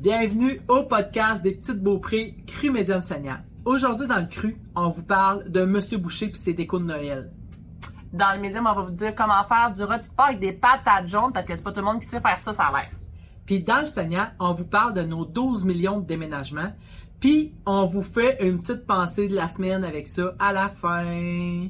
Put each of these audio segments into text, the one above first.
Bienvenue au podcast des Petites Beaupré Cru Médium Seigneur. Aujourd'hui, dans le cru, on vous parle de Monsieur Boucher puis ses décos de Noël. Dans le médium, on va vous dire comment faire du rôti de porc avec des patates jaunes parce que c'est pas tout le monde qui sait faire ça, ça a l'air. Puis dans le Seigneur, on vous parle de nos 12 millions de déménagements. Puis on vous fait une petite pensée de la semaine avec ça à la fin.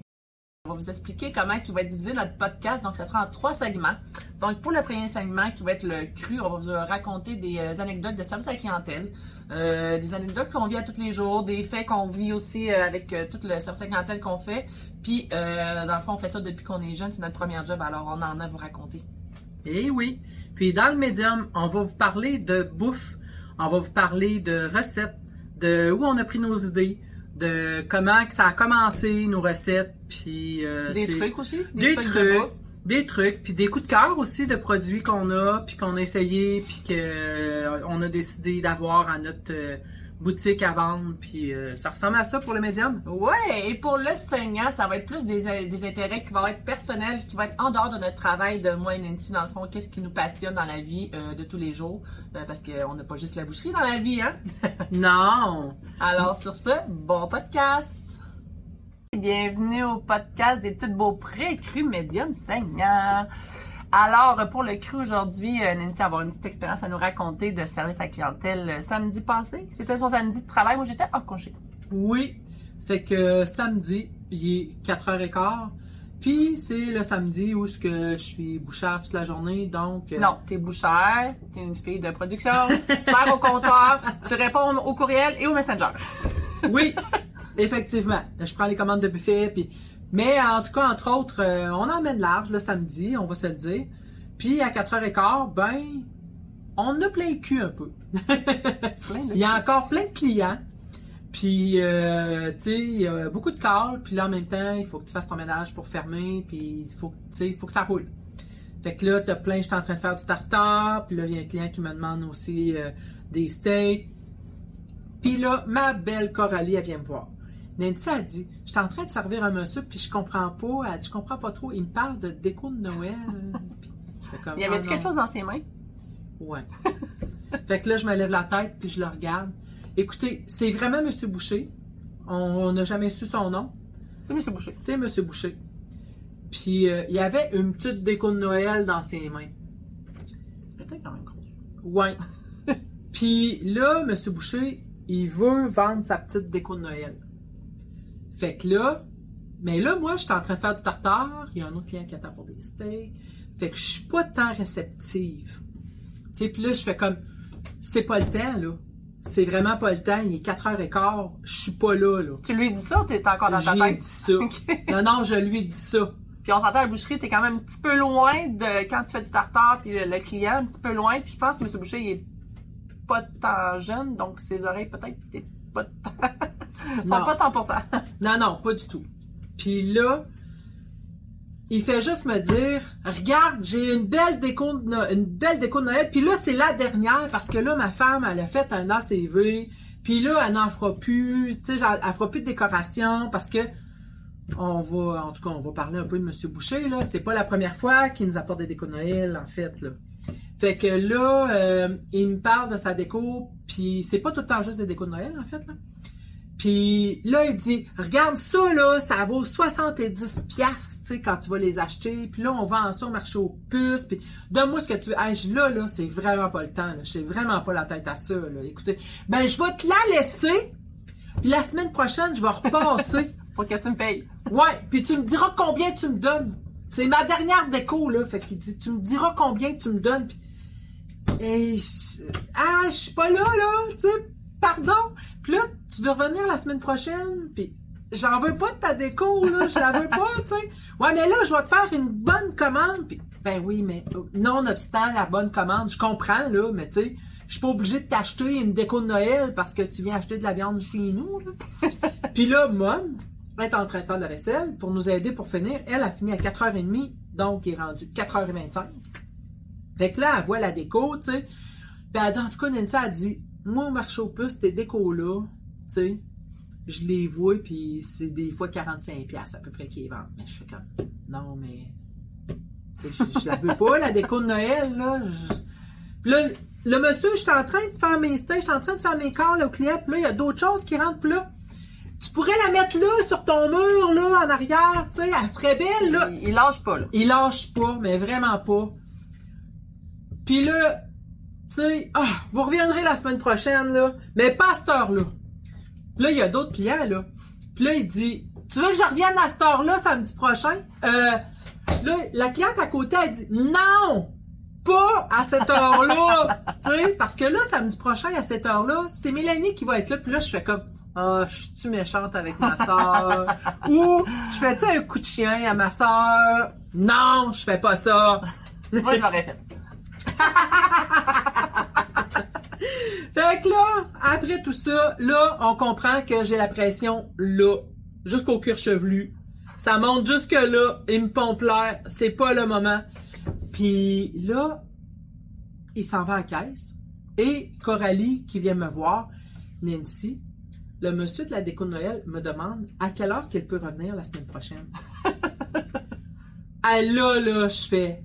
On va vous expliquer comment il va être divisé notre podcast. Donc, ça sera en trois segments. Donc, pour le premier segment, qui va être le cru, on va vous raconter des euh, anecdotes de service à la clientèle, euh, des anecdotes qu'on vit à tous les jours, des faits qu'on vit aussi euh, avec tout le service à la clientèle qu'on fait. Puis, dans le fond, on fait ça depuis qu'on est jeune. C'est notre premier job, alors on en a à vous raconter. Eh oui. Puis dans le médium, on va vous parler de bouffe, on va vous parler de recettes, de où on a pris nos idées, de comment que ça a commencé nos recettes, puis euh, Des trucs aussi? des trucs de des trucs, puis des coups de cœur aussi de produits qu'on a, puis qu'on a essayé, puis que euh, a décidé d'avoir à notre euh, boutique à vendre, puis euh, ça ressemble à ça pour le médium? Ouais, et pour le saignant, ça va être plus des, des intérêts qui vont être personnels, qui vont être en dehors de notre travail de moi et Nancy, dans le fond, qu'est-ce qui nous passionne dans la vie euh, de tous les jours, euh, parce qu'on n'a pas juste la boucherie dans la vie, hein? Non. Alors sur ce, bon podcast! Bienvenue au podcast des petites beauprés cru médium saignant. Alors, pour le cru aujourd'hui, euh, Nancy avoir une petite expérience à nous raconter de service à clientèle euh, samedi passé. C'était son samedi de travail. Moi, j'étais en congé. Oui. Fait que samedi, il est 4h15. Puis c'est le samedi où ce que je suis bouchard toute la journée, donc... euh, Non, t'es bouchère, t'es une fille de production, tu au comptoir, tu réponds au courriel et au messenger. Oui, effectivement. Je prends les commandes de buffet, puis... Mais en tout cas, entre autres, euh, on emmène large le samedi, on va se le dire. Puis à 4h15, ben, on a plein le cul un peu. Il y a encore plein de clients. Puis, euh, tu sais, il y a beaucoup de calls. Puis là, en même temps, il faut que tu fasses ton ménage pour fermer. Puis, il faut, que- tu sais, il faut que ça roule. Fait que là, t'as plein, je suis en train de faire du tartare. Puis là, il y a un client qui me demande aussi euh, des steaks. Puis là, ma belle Coralie, elle vient me voir. Nancy a dit, je suis en train de servir un monsieur, puis je comprends pas. Elle dit, je comprends pas trop. Il me parle de déco de Noël. Puis je fais comme, Il y avait Ah, quelque chose dans ses mains? Ouais. fait que là, je me lève la tête puis je le regarde. Écoutez, c'est vraiment Monsieur Boucher. On n'a jamais su son nom. C'est Monsieur Boucher. C'est Monsieur Boucher. Puis euh, il y avait une petite déco de Noël dans ses mains. C'était quand même gros. Ouais. puis là, Monsieur Boucher, il veut vendre sa petite déco de Noël. Fait que là, mais là, moi, je suis en train de faire du tartare. Il y a un autre client qui attend pour des steaks. Fait que je suis pas tant réceptive. Tu sais, puis là, je fais comme, c'est pas le temps, là. C'est vraiment pas le temps. Il est 4h15. Je suis pas là, là. Tu lui dis ça ou t'es encore dans ta J'ai tête? dit ça. Non, non, je lui ai dit ça. Puis on s'entend à la boucherie, t'es quand même un petit peu loin de quand tu fais du tartare puis le, le client, un petit peu loin. Puis je pense que Monsieur Boucher, il est pas tant jeune, donc ses oreilles peut-être t'es pas tant... Non. pas 100%. Non, non, pas du tout. Puis là, il fait juste me dire, regarde, j'ai une belle déco de, No- une belle déco de Noël. Puis là, c'est la dernière parce que là, ma femme, elle a fait un ACV. Puis là, elle n'en fera plus. Tu sais, elle fera plus de décoration parce que on va, en tout cas, on va parler un peu de Monsieur Boucher, là. C'est pas la première fois qu'il nous apporte des décos de Noël, en fait, là. Fait que là, euh, il me parle de sa déco, puis c'est pas tout le temps juste des décos de Noël, en fait, là. Puis là, il dit, regarde ça, là, ça vaut 70 piastres, tu sais, quand tu vas les acheter. Puis là, on vend ça au marché aux puces. Puis donne-moi ce que tu veux. Hey, je- là, là, c'est vraiment pas le temps. Là. J'ai vraiment pas la tête à ça. Là. Écoutez, ben, je vais te la laisser. Puis la semaine prochaine, je vais repasser. Pour que tu me payes. ouais, puis tu me diras combien tu me donnes. C'est ma dernière déco, là. Fait qu'il dit, tu me diras combien tu me donnes. Puis, et ah, je suis pas là, là, tu sais, pardon? Puis là, tu veux revenir la semaine prochaine, puis j'en veux pas de ta déco, là, je la veux pas, tu sais. Ouais, mais là, je vais te faire une bonne commande, puis ben oui, mais nonobstant la bonne commande, je comprends, là, mais tu sais, je suis pas obligée de t'acheter une déco de Noël parce que tu viens acheter de la viande chez nous, là. puis là, Mom est en train de faire de la vaisselle pour nous aider pour finir. Elle a fini à 4h30, donc il est rendu 4h25. Fait que là, elle voit la déco, tu sais. Puis elle dit, en tout cas, Nancy a dit, moi, au marché aux puces, tes décos-là, tu sais, je les vois, puis c'est des fois 45$ piastres à peu près qu'ils vendent. Mais je fais comme, non, mais, tu sais, je, je la veux pas, la déco de Noël, là. Je- Puis là, le monsieur, j'étais en train de faire mes stages, j'étais en train de faire mes calls au client, puis là, il y a d'autres choses qui rentrent, puis là, tu pourrais la mettre là, sur ton mur, là, en arrière, tu sais, elle serait belle, là. Il, il lâche pas, là. Il lâche pas, mais vraiment pas. Puis là, tu sais, ah, vous reviendrez la semaine prochaine, là, mais pas à cette heure-là. Puis là, il y a d'autres clients, là. Puis là, il dit, tu veux que je revienne à cette heure-là, samedi prochain? Euh, là, la cliente à côté, elle dit, non! Pas à cette heure-là! tu sais, parce que là, samedi prochain, à cette heure-là, c'est Mélanie qui va être là. Puis là, je fais comme, ah, je suis-tu méchante avec ma soeur? Ou, je fais-tu un coup de chien à ma soeur? Non, je fais pas ça. Moi, je l'aurais fait. Fait que là, après tout ça, là, on comprend que j'ai la pression là, jusqu'au cuir chevelu. Ça monte jusque là, il me pompe l'air, c'est pas le moment. Puis là, il s'en va à la caisse. Et Coralie, qui vient me voir, Nancy, le monsieur de la déco de Noël me demande à quelle heure qu'elle peut revenir la semaine prochaine. ah là, là, je fais.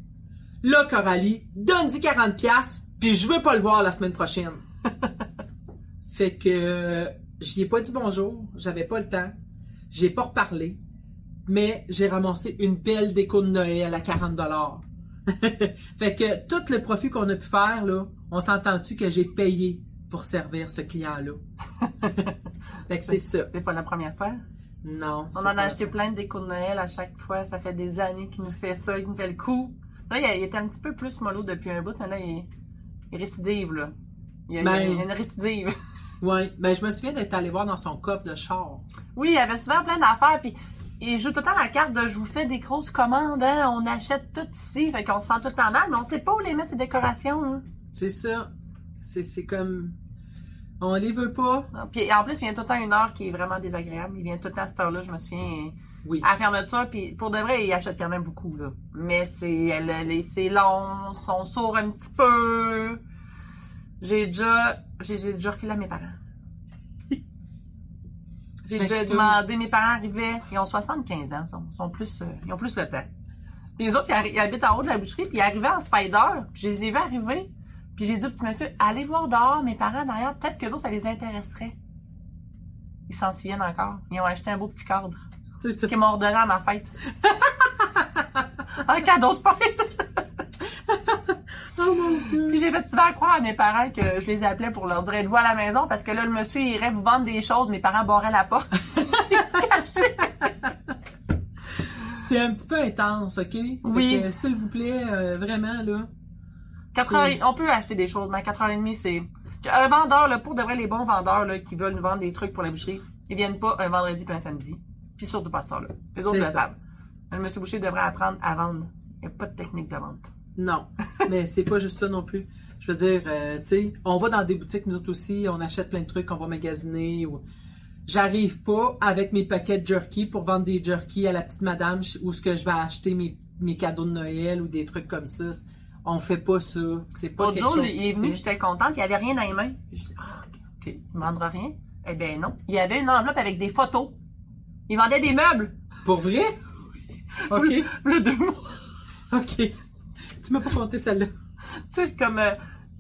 Là, Coralie, donne-y 40 pièces puis je veux pas le voir la semaine prochaine. fait que j'y ai pas dit bonjour, j'avais pas le temps. J'ai pas reparlé, mais j'ai ramassé une belle déco de Noël à 40 dollars. fait que tout le profit qu'on a pu faire là, on s'entend-tu que j'ai payé pour servir ce client-là? fait que c'est ça. C'est pas la première fois? Non. On en a acheté plein de déco de Noël à chaque fois. Ça fait des années qu'il nous fait ça, qu'il nous fait le coup. Là, il, était un petit peu plus mollo depuis un bout, mais là, il, il récidive, là. Il y a, Ben- il y a une récidive. Ouais, ben je me souviens d'être allé voir dans son coffre de char. Oui, il avait souvent plein d'affaires, puis il joue tout le temps la carte de je vous fais des grosses commandes, hein, on achète tout ici, fait qu'on se sent tout le temps mal, mais on sait pas où les mettre ces décorations. Hein. C'est ça. C'est comme on les veut pas. Puis en plus, il vient tout le temps une heure qui est vraiment désagréable. Il vient tout le temps à cette heure-là, je me souviens, Oui. à la fermeture, puis pour de vrai, il achète quand même beaucoup, là. Mais c'est long, son sourd un petit peu. J'ai déjà, j'ai j'ai déjà refilé à mes parents. J'ai déjà demandé, mes parents arrivaient, ils ont 75 ans, ils sont, sont plus, euh, ils ont plus le temps. Puis les autres, ils, habitent en haut de la boucherie, puis ils arrivaient en spider, puis je les ai vus arriver, puis j'ai dit au petit monsieur, allez voir dehors, mes parents derrière, peut-être que eux autres, ça les intéresserait. Ils s'en souviennent encore. Ils ont acheté un beau petit cadre C'est ça. qu'ils m'ont redonné à ma fête. un cadeau de fête. Dieu. Puis j'ai fait souvent croire à mes parents que je les appelais pour leur dire êtes-vous à la maison? Parce que là le monsieur il irait vous vendre des choses, mes parents barraient la porte. C'est un petit peu intense, OK? Oui. s'il vous plaît, euh, vraiment là. On peut acheter des choses, mais à 4h30, c'est. Un vendeur, là, pour de vrai, les bons vendeurs là, qui veulent nous vendre des trucs pour la boucherie, ils viennent pas un vendredi puis un samedi. Puis surtout pas à cette heure-là. Les autres le savent. Le monsieur Boucher devrait apprendre à vendre. Il n'y a pas de technique de vente. Non, mais c'est pas juste ça non plus. Je veux dire, euh, tu sais, on va dans des boutiques nous autres aussi, on achète plein de trucs, on va magasiner ou j'arrive pas avec mes paquets de jerky pour vendre des jerky à la petite madame où ce que je vais acheter mes, mes cadeaux de Noël ou des trucs comme ça. On fait pas ça, c'est pas L'autre chose il est venu, j'étais contente, il y avait rien dans les mains. Je dis, ah, ok, il vendra rien. Eh ben non. Il y avait une enveloppe avec des photos. Il vendait des meubles. Pour vrai? OK, Le deux mois. OK. Tu m'as pas compté celle-là. Tu sais, c'est comme euh,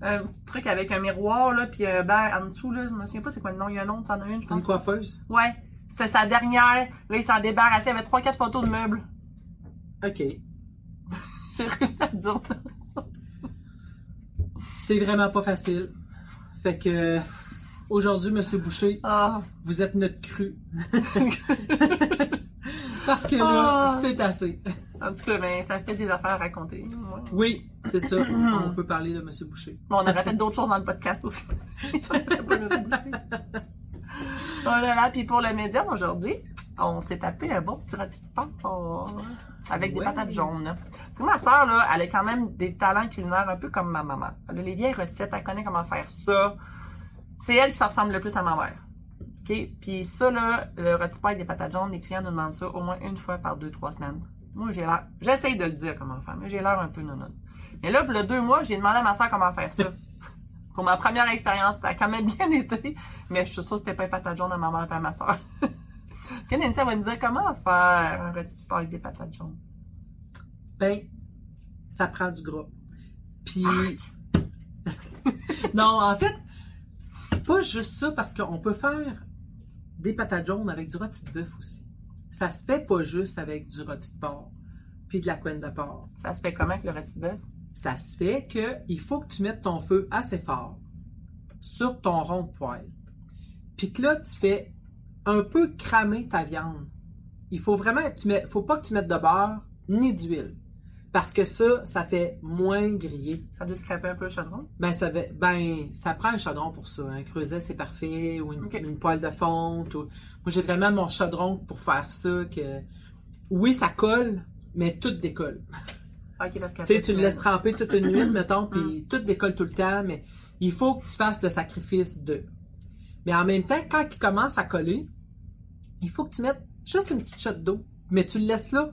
un petit truc avec un miroir, là, puis un verre en dessous, là. Je me souviens pas c'est quoi le nom. Il y a un nom, t'en as une, je pense. Une coiffeuse? Ouais. C'est sa dernière. Là, il s'en débarrassait. Il avait trois, quatre photos de meubles. OK. J'ai réussi à dire. C'est vraiment pas facile. Fait que aujourd'hui, Monsieur Boucher, Ah. vous êtes notre cru. Parce que là, Ah. c'est assez. En tout cas, ben, ça fait des affaires à raconter. Ouais. Oui, c'est ça. On peut parler de Monsieur Boucher. Bon, on aurait fait d'autres choses dans le podcast aussi. Boucher. voilà, là. Puis pour le médium aujourd'hui, on s'est tapé un bon petit rôti de pâte oh, avec des Ouais. patates jaunes. Parce que ma soeur, là, elle a quand même des talents culinaires un peu comme ma maman. Elle a les vieilles recettes, elle connaît comment faire ça. C'est elle qui se ressemble le plus à ma mère. OK? Puis ça, là, le rôti de pâte des patates jaunes, les clients nous demandent ça au moins une fois par deux, trois semaines. Moi, j'ai l'air... J'essaye de le dire comment faire, mais j'ai l'air un peu non Mais là, il y a deux mois, j'ai demandé à ma soeur comment faire ça. Pour ma première expérience, ça a quand même bien été, mais je suis sûre que c'était pas les patates jaunes à ma mère et à ma soeur. Quand Nancy elle va nous dire comment faire un rôti de avec des patates jaunes. Ben, ça prend du gras. Puis, non, en fait, pas juste ça, parce qu'on peut faire des patates jaunes avec du rôti de bœuf aussi. Ça se fait pas juste avec du rôti de porc, puis de la couenne de porc. Ça se fait comment avec le rôti de bœuf? Ça se fait que il faut que tu mettes ton feu assez fort sur ton rond de poêle. Puis que là, tu fais un peu cramer ta viande. Il faut vraiment, tu mets, faut pas que tu mettes de beurre ni d'huile. Parce que ça, ça fait moins griller. Ça doit scraper un peu le chaudron? Ben, ça, va- ben, ça prend un chaudron pour ça. Un creuset, c'est parfait. Ou une, poêle de fonte. ou- Moi, j'ai vraiment mon chaudron pour faire ça. que Oui, ça colle, mais tout décolle. Ok, parce que. Tu sais, tu le laisses tremper toute une nuit, mettons, puis tout décolle tout le temps, mais il faut que tu fasses le sacrifice de. Mais en même temps, quand il commence à coller, il faut que tu mettes juste une petite shot d'eau. Mais tu le laisses là.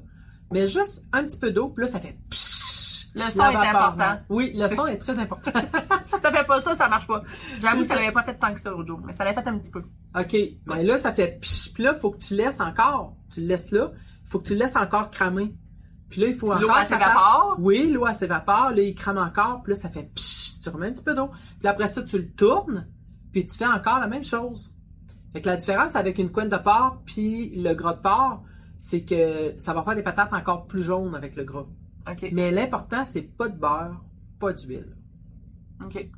Mais juste un petit peu d'eau, puis là, ça fait pshhh, Le son est important. Oui, le son est très important. Ça fait pas ça, ça marche pas. J'avoue que ça l'avait pas fait tant que ça jour, mais ça l'avait fait un petit peu. OK. Mais là, ça fait pshhh, puis là, il faut que tu laisses encore. Tu le laisses là. Il faut que tu le laisses encore cramer. Puis là, il faut L'eau, encore ça s'évapore? Oui, l'eau, s'évapore. Là, il crame encore. Puis là, ça fait pshhh, tu remets un petit peu d'eau. Puis après ça, tu le tournes. Puis tu fais encore la même chose. Fait que la différence avec une couenne de porc puis le gras de porc, c'est que ça va faire des patates encore plus jaunes avec le gras. Mais l'important, c'est pas de beurre, pas d'huile. Ok.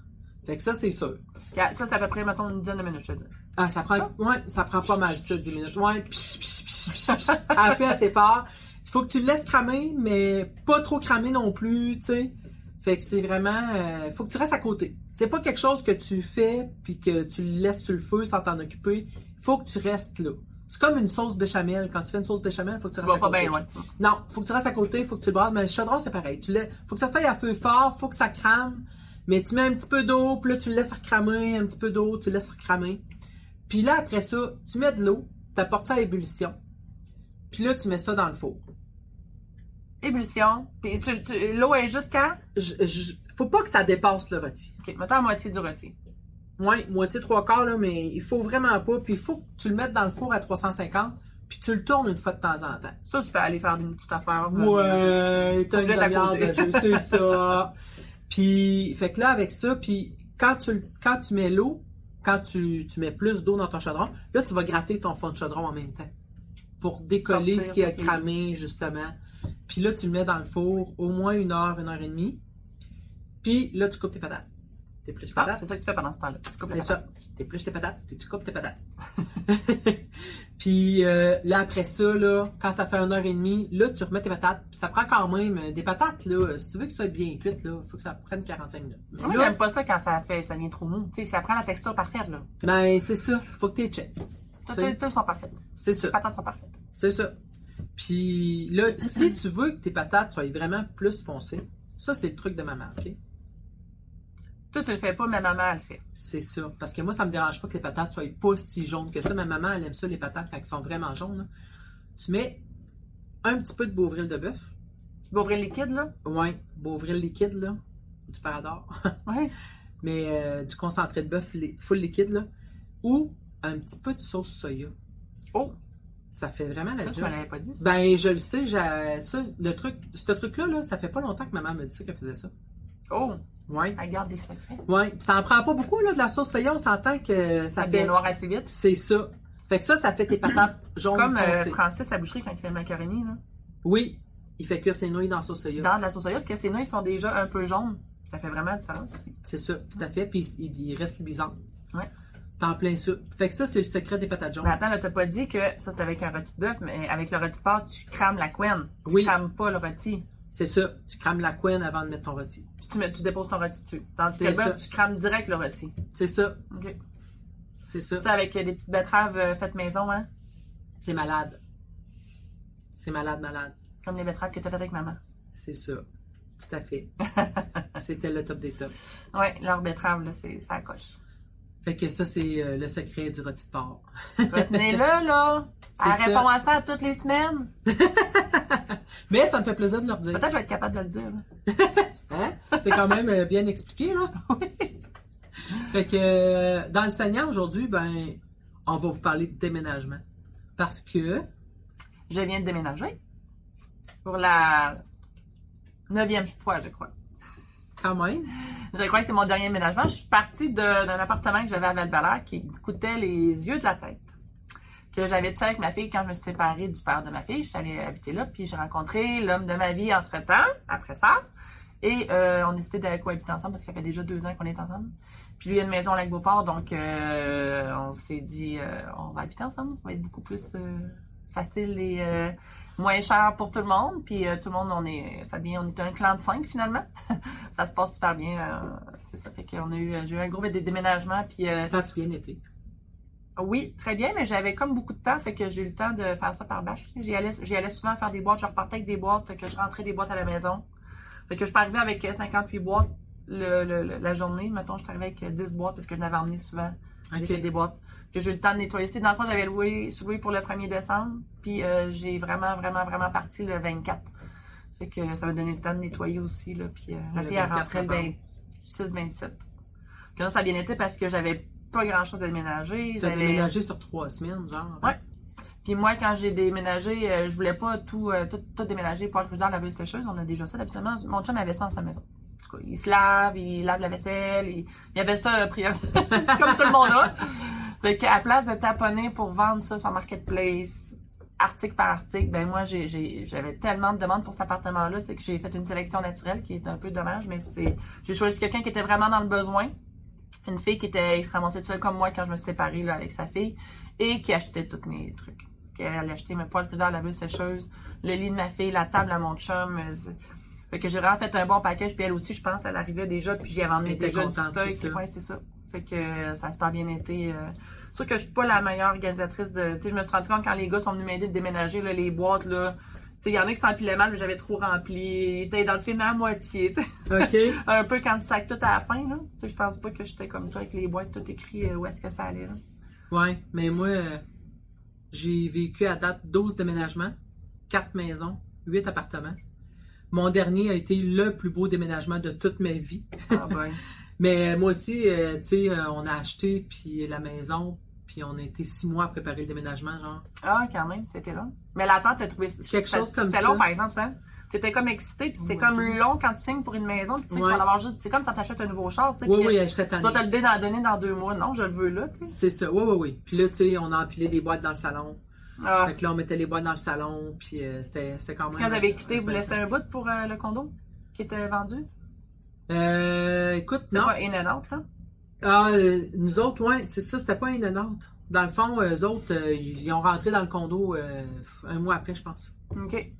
Fait que ça, c'est sûr. Ça, c'est à peu près, mettons, une dizaine de minutes, je te dis. Ah, ça prend, ouais, ça prend pas mal ça, 10 minutes. Ouais, psh, psh, psh, psh, psh. Elle fait assez fort. Il faut que tu le laisses cramer, mais pas trop cramer non plus, tu sais. Fait que c'est vraiment, euh, faut que tu restes à côté. C'est pas quelque chose que tu fais puis que tu le laisses sur le feu sans t'en occuper. Faut que tu restes là. C'est comme une sauce béchamel. Quand tu fais une sauce béchamel, faut que tu, Tu restes à pas côté. bien loin. Non, faut que tu restes à côté, faut que tu le brasses. Mais le chaudron, c'est pareil. Tu faut que ça soit à feu fort, faut que ça crame. Mais tu mets un petit peu d'eau, puis là, tu le laisses recramer, un petit peu d'eau, tu le laisses recramer. Puis là, après ça, tu mets de l'eau, t'apportes ça à ébullition. Puis là, tu mets ça dans le four. Ébullition. Puis tu, tu- l'eau est juste quand? Je- je- faut pas que ça dépasse le rôti. Ok, mettons la moitié du rôti. Ouais, moitié, trois quarts, là, mais il faut vraiment pas. Puis il faut que tu le mettes dans le four à 350, puis tu le tournes une fois de temps en temps. Ça, tu peux aller faire une petite affaire. Ouais, t'as une côté. de jeu, c'est ça. Puis, fait que là, avec ça, puis quand tu, quand tu mets l'eau, quand tu, tu mets plus d'eau dans ton chaudron, là, tu vas gratter ton fond de chaudron en même temps. Pour décoller Sortir, ce qui a cramé, justement. Puis là, tu le mets dans le four au moins une heure, une heure et demie. Puis là, tu coupes tes patates. T'es plus Ah, patates. c'est ça que tu fais pendant ce temps-là. C'est les ça. T'es plus tes patates, puis tu coupes tes patates. puis euh, là, après ça, là, quand ça fait une heure et demie, là, tu remets tes patates. Puis ça prend quand même euh, des patates, là. Si tu veux que ça soit bien cuite, là, faut que ça prenne 45 minutes. Moi, j'aime pas ça quand ça fait, ça vient trop mou. Tu sais, ça prend la texture parfaite, là. ben, c'est ça. Faut que t'es check. Toutes sont parfaites. C'est ça. Les patates sont parfaites. C'est ça. Puis là, si tu veux que tes patates soient vraiment plus foncées, ça, c'est le truc de maman, OK? Toi, tu le fais pas, mais maman, elle le fait. C'est ça. Parce que moi, ça me dérange pas que les patates soient pas si jaunes que ça. Ma maman, elle aime ça, les patates, quand elles sont vraiment jaunes. là. Tu mets un petit peu de beauvril de bœuf. Le liquide, là? Ouais, beauvril liquide, là. Du parador. Ouais. Mais euh, du concentré de bœuf full liquide, là. Ou un petit peu de sauce soya. Oh! Ça fait vraiment la Ça, job. l'avais pas dit, ça. Ben, je le sais, ça, le truc, ce truc-là, là, ça fait pas longtemps que maman me dit ça qu'elle faisait ça. Oh! Ouais. Elle garde des secrets. Puis ça en prend pas beaucoup, là, de la sauce soya. On s'entend que ça Ça fait. noir assez vite. C'est ça. Fait que ça, ça fait tes patates jaunes Comme euh, foncées. Francis à boucherie quand il fait le macaroni, là. Oui. Il fait cuire ses nouilles dans la sauce soya. Dans de la sauce soya, puis que ses nouilles sont déjà un peu jaunes. Ça fait vraiment la différence aussi. C'est ça, tout à fait. Puis il, il reste luisant. Ouais. C'est en plein ça. Fait que ça, c'est le secret des patates jaunes. Mais attends, là, t'as pas dit que ça, c'est avec un rôti de bœuf, mais avec le rôti de porc, tu crames la couenne. Tu Oui. crames pas le rôti. C'est ça. Tu crames la couenne avant de mettre ton rôti. Tu, mets, tu déposes ton rôti dessus. Tandis que le bœuf, tu crames direct le rôti. C'est ça. OK. C'est ça. Ça, avec des petites betteraves euh, faites maison, hein? C'est malade. C'est malade, malade. Comme les betteraves que t'as faites avec maman. C'est ça. Tout à fait. C'était le top des tops. Ouais, leur betterave, là, c'est, ça coche. Fait que ça, c'est euh, le secret du rôti de porc. Retenez-le, là. Elle ça. répond à ça toutes les semaines. Mais ça me fait plaisir de leur dire. Peut-être que je vais être capable de le dire. là. Hein? C'est quand même euh, bien expliqué, là. Fait que euh, dans le Seigneur aujourd'hui, ben, on va vous parler de déménagement. Parce que, Je viens de déménager. Pour la neuvième fois, je crois. Quand même. Je crois que c'est mon dernier ménagement. Je suis partie d'un appartement que j'avais à val qui coûtait les yeux de la tête. Que j'avais seul avec ma fille quand je me suis séparée du père de ma fille. Je suis allée habiter là, puis j'ai rencontré l'homme de ma vie entre-temps, après ça. Et euh, on a décidé d'aller cohabiter ensemble parce que ça fait déjà deux ans qu'on est ensemble. Puis lui, il a une maison à Lac-Beauport, donc euh, on s'est dit, euh, on va habiter ensemble. Ça va être beaucoup plus facile et moins cher pour tout le monde. Puis tout le monde, on est, ça on est un clan de cinq finalement. ça se passe super bien. c'est ça. Fait qu'on a eu, j'ai eu un gros dé- déménagement. Puis Ça a-tu bien été? oui, très bien, mais j'avais comme beaucoup de temps, fait que j'ai eu le temps de faire ça par bâche. J'y allais, allais souvent faire des boîtes, je repartais avec des boîtes, fait que je rentrais des boîtes à la maison. Fait que je peux arriver avec euh, 58 boîtes le, le- le- la journée. Mettons, je suis arrivée avec euh, 10 boîtes parce que je l'avais emmené souvent. J'ai Ok. fait des boîtes. Que j'ai eu le temps de nettoyer. C'est Dans le fond, j'avais loué, loué pour le 1er décembre, puis euh, j'ai vraiment, vraiment, vraiment parti le 24. Fait que ça m'a donné le temps de nettoyer aussi, là, puis euh, la Le fille, elle 24 rentrait le septembre. 26-27. Que là, ça a bien été parce que j'avais pas grand-chose à déménager. Tu as J'avais- déménagé sur trois semaines, genre. Ouais. Puis moi, quand j'ai déménagé, euh, je voulais pas tout, euh, tout, déménager pour être dans la laveuse sécheuse. On a déjà ça, absolument. Mon chum avait ça dans sa maison. En tout cas, il se lave, il lave la vaisselle, il, avait ça euh, prioritaire, comme tout le monde a. Fait qu'à place de taponner pour vendre ça sur Marketplace, article par article, ben moi, j'avais tellement de demandes pour cet appartement-là, c'est que j'ai fait une sélection naturelle qui est un peu dommage, mais c'est, j'ai choisi quelqu'un qui était vraiment dans le besoin. Une fille qui était, toute seule comme moi quand je me suis séparée, là, avec sa fille, et qui achetait tous mes trucs. Elle a acheté mes poils la laveuse sécheuse, le lit de ma fille, la table à mon chum. euh, Fait que j'ai vraiment fait un bon package, puis elle aussi, je pense, elle arrivait déjà, puis j'y avais emmené déjà du stock. Ouais, c'est ça. Fait que euh, ça a super bien été. Euh... Sûr que je suis pas la meilleure organisatrice de. Tu sais, je me suis rendu compte quand les gars sont venus m'aider de déménager là, les boîtes là. Tu sais, il y en a qui s'empilaient mal, mais j'avais trop rempli. T'as identifié ma moitié. OK. un peu quand tu sacs tout à la fin, là. Tu sais, je pense pas que j'étais comme toi avec les boîtes tout écrit euh, où est-ce que ça allait, là. Ouais, mais moi, euh, j'ai vécu à date 12 déménagements, 4 maisons, 8 appartements. Mon dernier a été le plus beau déménagement de toute ma vie. Ah ben. Mais moi aussi, euh, tu sais, euh, on a acheté puis la maison, puis on a été six mois à préparer le déménagement, genre. Ah, quand même, c'était long. Mais l'attente, t'as trouvé Quelque chose comme C'était ça. long, par exemple, ça. T'étais comme excité, puis c'est comme long quand tu signes pour une maison, puis tu sais que tu vas en avoir juste. C'est comme quand t'achètes un nouveau char, tu sais. Oui, oui, que j'étais Tu vas te le donner- dans deux mois. Non, je le veux là, tu sais. C'est ça, oui, oui, oui. Puis là, tu sais, on a empilé des boîtes dans le salon. Ah. Fait que là, on mettait les boîtes dans le salon, puis euh, c'était c'était quand même... Quand vous avez quitté, euh, vous laissez un bout pour euh, le condo qui était vendu? Euh, écoute, non. pas in and out, là? Ah, euh, nous autres, ouais, c'est ça, c'était pas une note. Dans le fond, eux autres, euh, ils ont rentré dans le condo euh, un mois après, je pense. OK.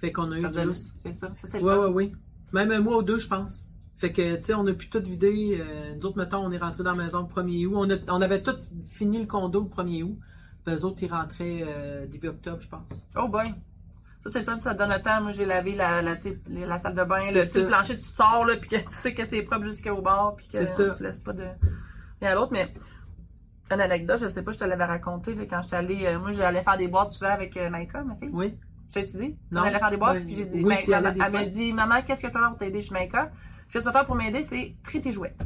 Fait qu'on a eu Ça lousse. C'est ça. Ça, c'est le Ouais, fun. ouais, oui. Même un mois ou deux, je pense. Fait que, tu sais, on a pu tout vider. Euh, nous autres, mettons, on est rentré dans la maison le 1er août. On, a- on avait tout fini le condo le 1er août. Puis eux autres, ils rentraient euh, début octobre, je pense. Oh boy. Ça, c'est le fun, ça donne le temps. Moi, j'ai lavé la, la, tu la salle de bain, le, tu le plancher, tu sors, là, puis que tu sais que c'est propre jusqu'au bord, puis que ça. tu laisses pas de rien à l'autre. Mais, une anecdote, je sais pas, je te l'avais raconté, là, quand j'étais allée, euh, moi, j'allais faire des boîtes souvent avec euh, Maïka, ma fille. Oui. J'ai dit? Non. On allait faire des boîtes, Ouais. puis j'ai dit, Oui, ben, tu maman- elle m'a dit, maman, qu'est-ce que je peux faire pour t'aider? Chez Maïka? Ce que tu vas faire pour m'aider, c'est trier tes jouets.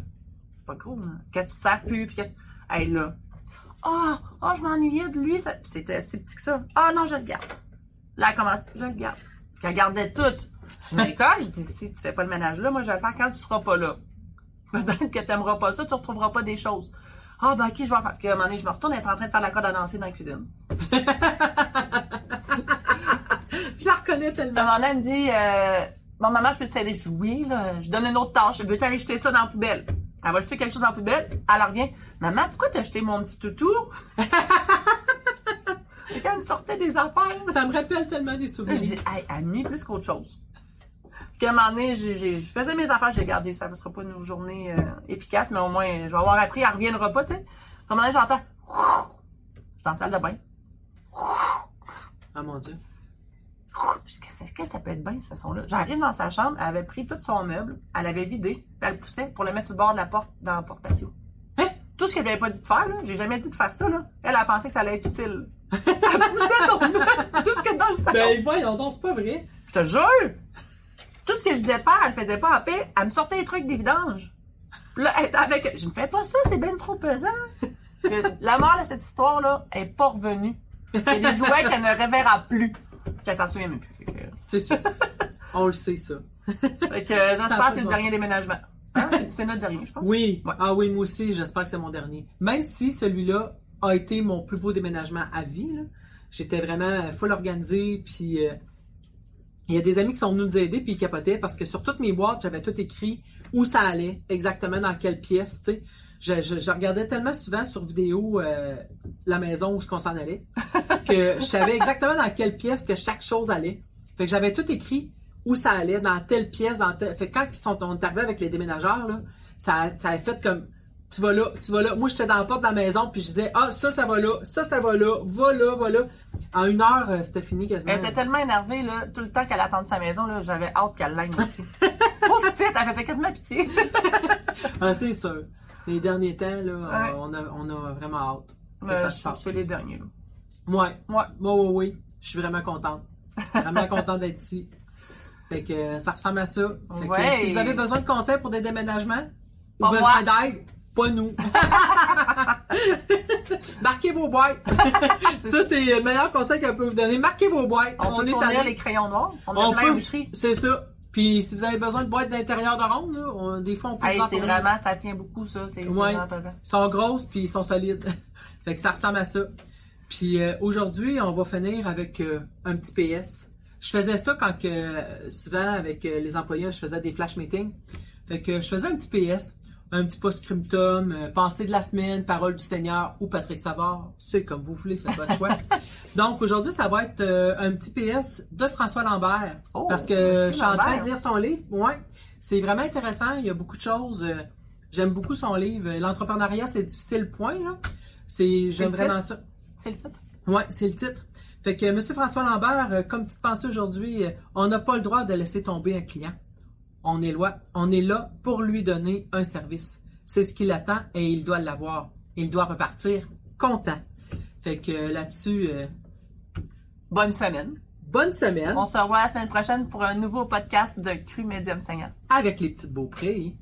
C'est pas gros, hein. Que tu te sers? Plus, puis que, hey, là. Ah, ah, je m'ennuyais de lui, ça- c'était si petit que ça. Ah, non, je le garde. Là, elle commence, je le garde. Puis elle gardait tout. Je dis, Maïka, je dis, si tu fais pas le ménage là, moi, je vais le faire quand tu seras pas là. Peut-être que t'aimeras pas ça, tu retrouveras pas des choses. Ah, ben, ok, je vais en faire. Puis à un moment donné, je me retourne, elle est en train de faire la corde à danser dans la cuisine. Reconnais À un tellement. moment donné, elle me dit, euh, bon, maman, je peux? Je dis, oui, là, je donne une autre tâche. Je veux t'aller jeter ça dans la poubelle. Elle va jeter quelque chose dans la poubelle. Elle revient. Maman, pourquoi t'as jeté mon petit toutou? C'est quand elle me sortait des affaires. Ça me rappelle tellement des Là, je souvenirs. dis, hey, plus qu'autre chose. Puis à un moment donné, je faisais mes affaires, j'ai gardé. Ça ne sera pas une journée euh, efficace, mais au moins, je vais avoir appris, elle ne reviendra pas, tu sais. À un moment donné, j'entends. Je suis dans la salle de bain. Ah mon Dieu. Qu'est-ce que ça peut être bien, ce son-là? J'arrive dans sa chambre, elle avait pris tout son meuble, elle avait vidé, puis elle le poussait pour le mettre sur le bord de la porte dans la porte patio. Hein? Tout ce qu'elle m'avait pas dit de faire, là, j'ai jamais dit de faire ça, là. Elle a pensé que ça allait être utile. Elle poussait son meuble jusque dans le salon. Ben voyons donc, c'est pas vrai. Je te jure! Tout ce que je disais de faire, elle le faisait pas en paix. Elle me sortait des trucs des vidanges. Puis là, elle était avec. Je ne fais pas ça, c'est bien trop pesant. La mort de cette histoire-là est pas revenue. A des jouets qu'elle ne reverra plus. Qu'elle s'en souvient même plus. Fait que- C'est sûr. On le sait, ça. Fait que euh, Ça a j'espère pas que c'est de le bon dernier déménagement. Hein? C'est- C'est notre dernier, je pense. Oui. Ouais. Ah oui, moi aussi, j'espère que c'est mon dernier. Même si celui-là a été mon plus beau déménagement à vie, là. J'étais vraiment full organisé, puis euh, il y a des amis qui sont venus nous aider, puis ils capotaient, parce que sur toutes mes boîtes, j'avais tout écrit où ça allait, exactement dans quelle pièce, tu sais. Je, je, je regardais tellement souvent sur vidéo euh, la maison où ce qu'on s'en allait, que je savais exactement dans quelle pièce que chaque chose allait. Fait que j'avais tout écrit où ça allait, dans telle pièce, dans telle... Fait que quand ils sont on est arrivé avec les déménageurs, là, ça, ça a fait comme tu vas là, tu vas là. Moi, j'étais dans la porte de la maison, puis je disais, ah, ça, ça va là, ça, ça va là, va là, va là. En une heure, euh, c'était fini quasiment. Elle était tellement énervée, là, tout le temps qu'elle attendait sa maison, là, j'avais hâte qu'elle l'aime aussi. Pauvre petite, elle faisait quasiment pitié. Ah, c'est sûr. Les derniers temps, là, Ouais. on, a, on a vraiment hâte que ça se passe. c'est les derniers, là. Ouais. Ouais. Oui, oui, oui. Je suis vraiment contente. Vraiment contente d'être ici. Fait que euh, ça ressemble à ça. Fait que si vous avez besoin de conseils pour des déménagements ou Pas besoin moi. d'aide, pas nous. Marquez vos boîtes. ça, c'est le meilleur conseil qu'elle peut vous donner. Marquez vos boîtes. On, peut est allé. les crayons noirs. On a On plein peut. C'est ça. Puis si vous avez besoin de boîtes d'intérieur de ronde, là, on- des fois on peut Hey, c'est vraiment, ça tient beaucoup, ça. C'est Ouais. Ils sont grosses puis ils sont solides. fait que ça ressemble à ça. Puis euh, aujourd'hui, on va finir avec euh, un petit PS. Je faisais ça quand que euh, souvent avec euh, les employés, je faisais des flash meetings. Fait que je faisais un petit PS, un petit post-scriptum, euh, pensée de la semaine, parole du Seigneur ou Patrick Savard, c'est comme vous voulez, c'est votre choix. Donc aujourd'hui, ça va être euh, un petit PS de François Lambert Oh, parce que je suis en train de lire son livre. Ouais, c'est vraiment intéressant. Il y a beaucoup de choses. euh, J'aime beaucoup son livre. L'entrepreneuriat, c'est difficile, point, là. C'est, j'aime vraiment titre? ça. C'est le titre? Ouais, c'est le titre. Fait que, Monsieur François Lambert, comme petite pensée aujourd'hui, on n'a pas le droit de laisser tomber un client. On est, loi, on est là pour lui donner un service. C'est ce qu'il attend et il doit l'avoir. Il doit repartir content. Fait que euh, là-dessus, euh, Bonne semaine. bonne semaine On se revoit la semaine prochaine pour un nouveau podcast de Cru Médium Seigneur. avec les petites beauprés.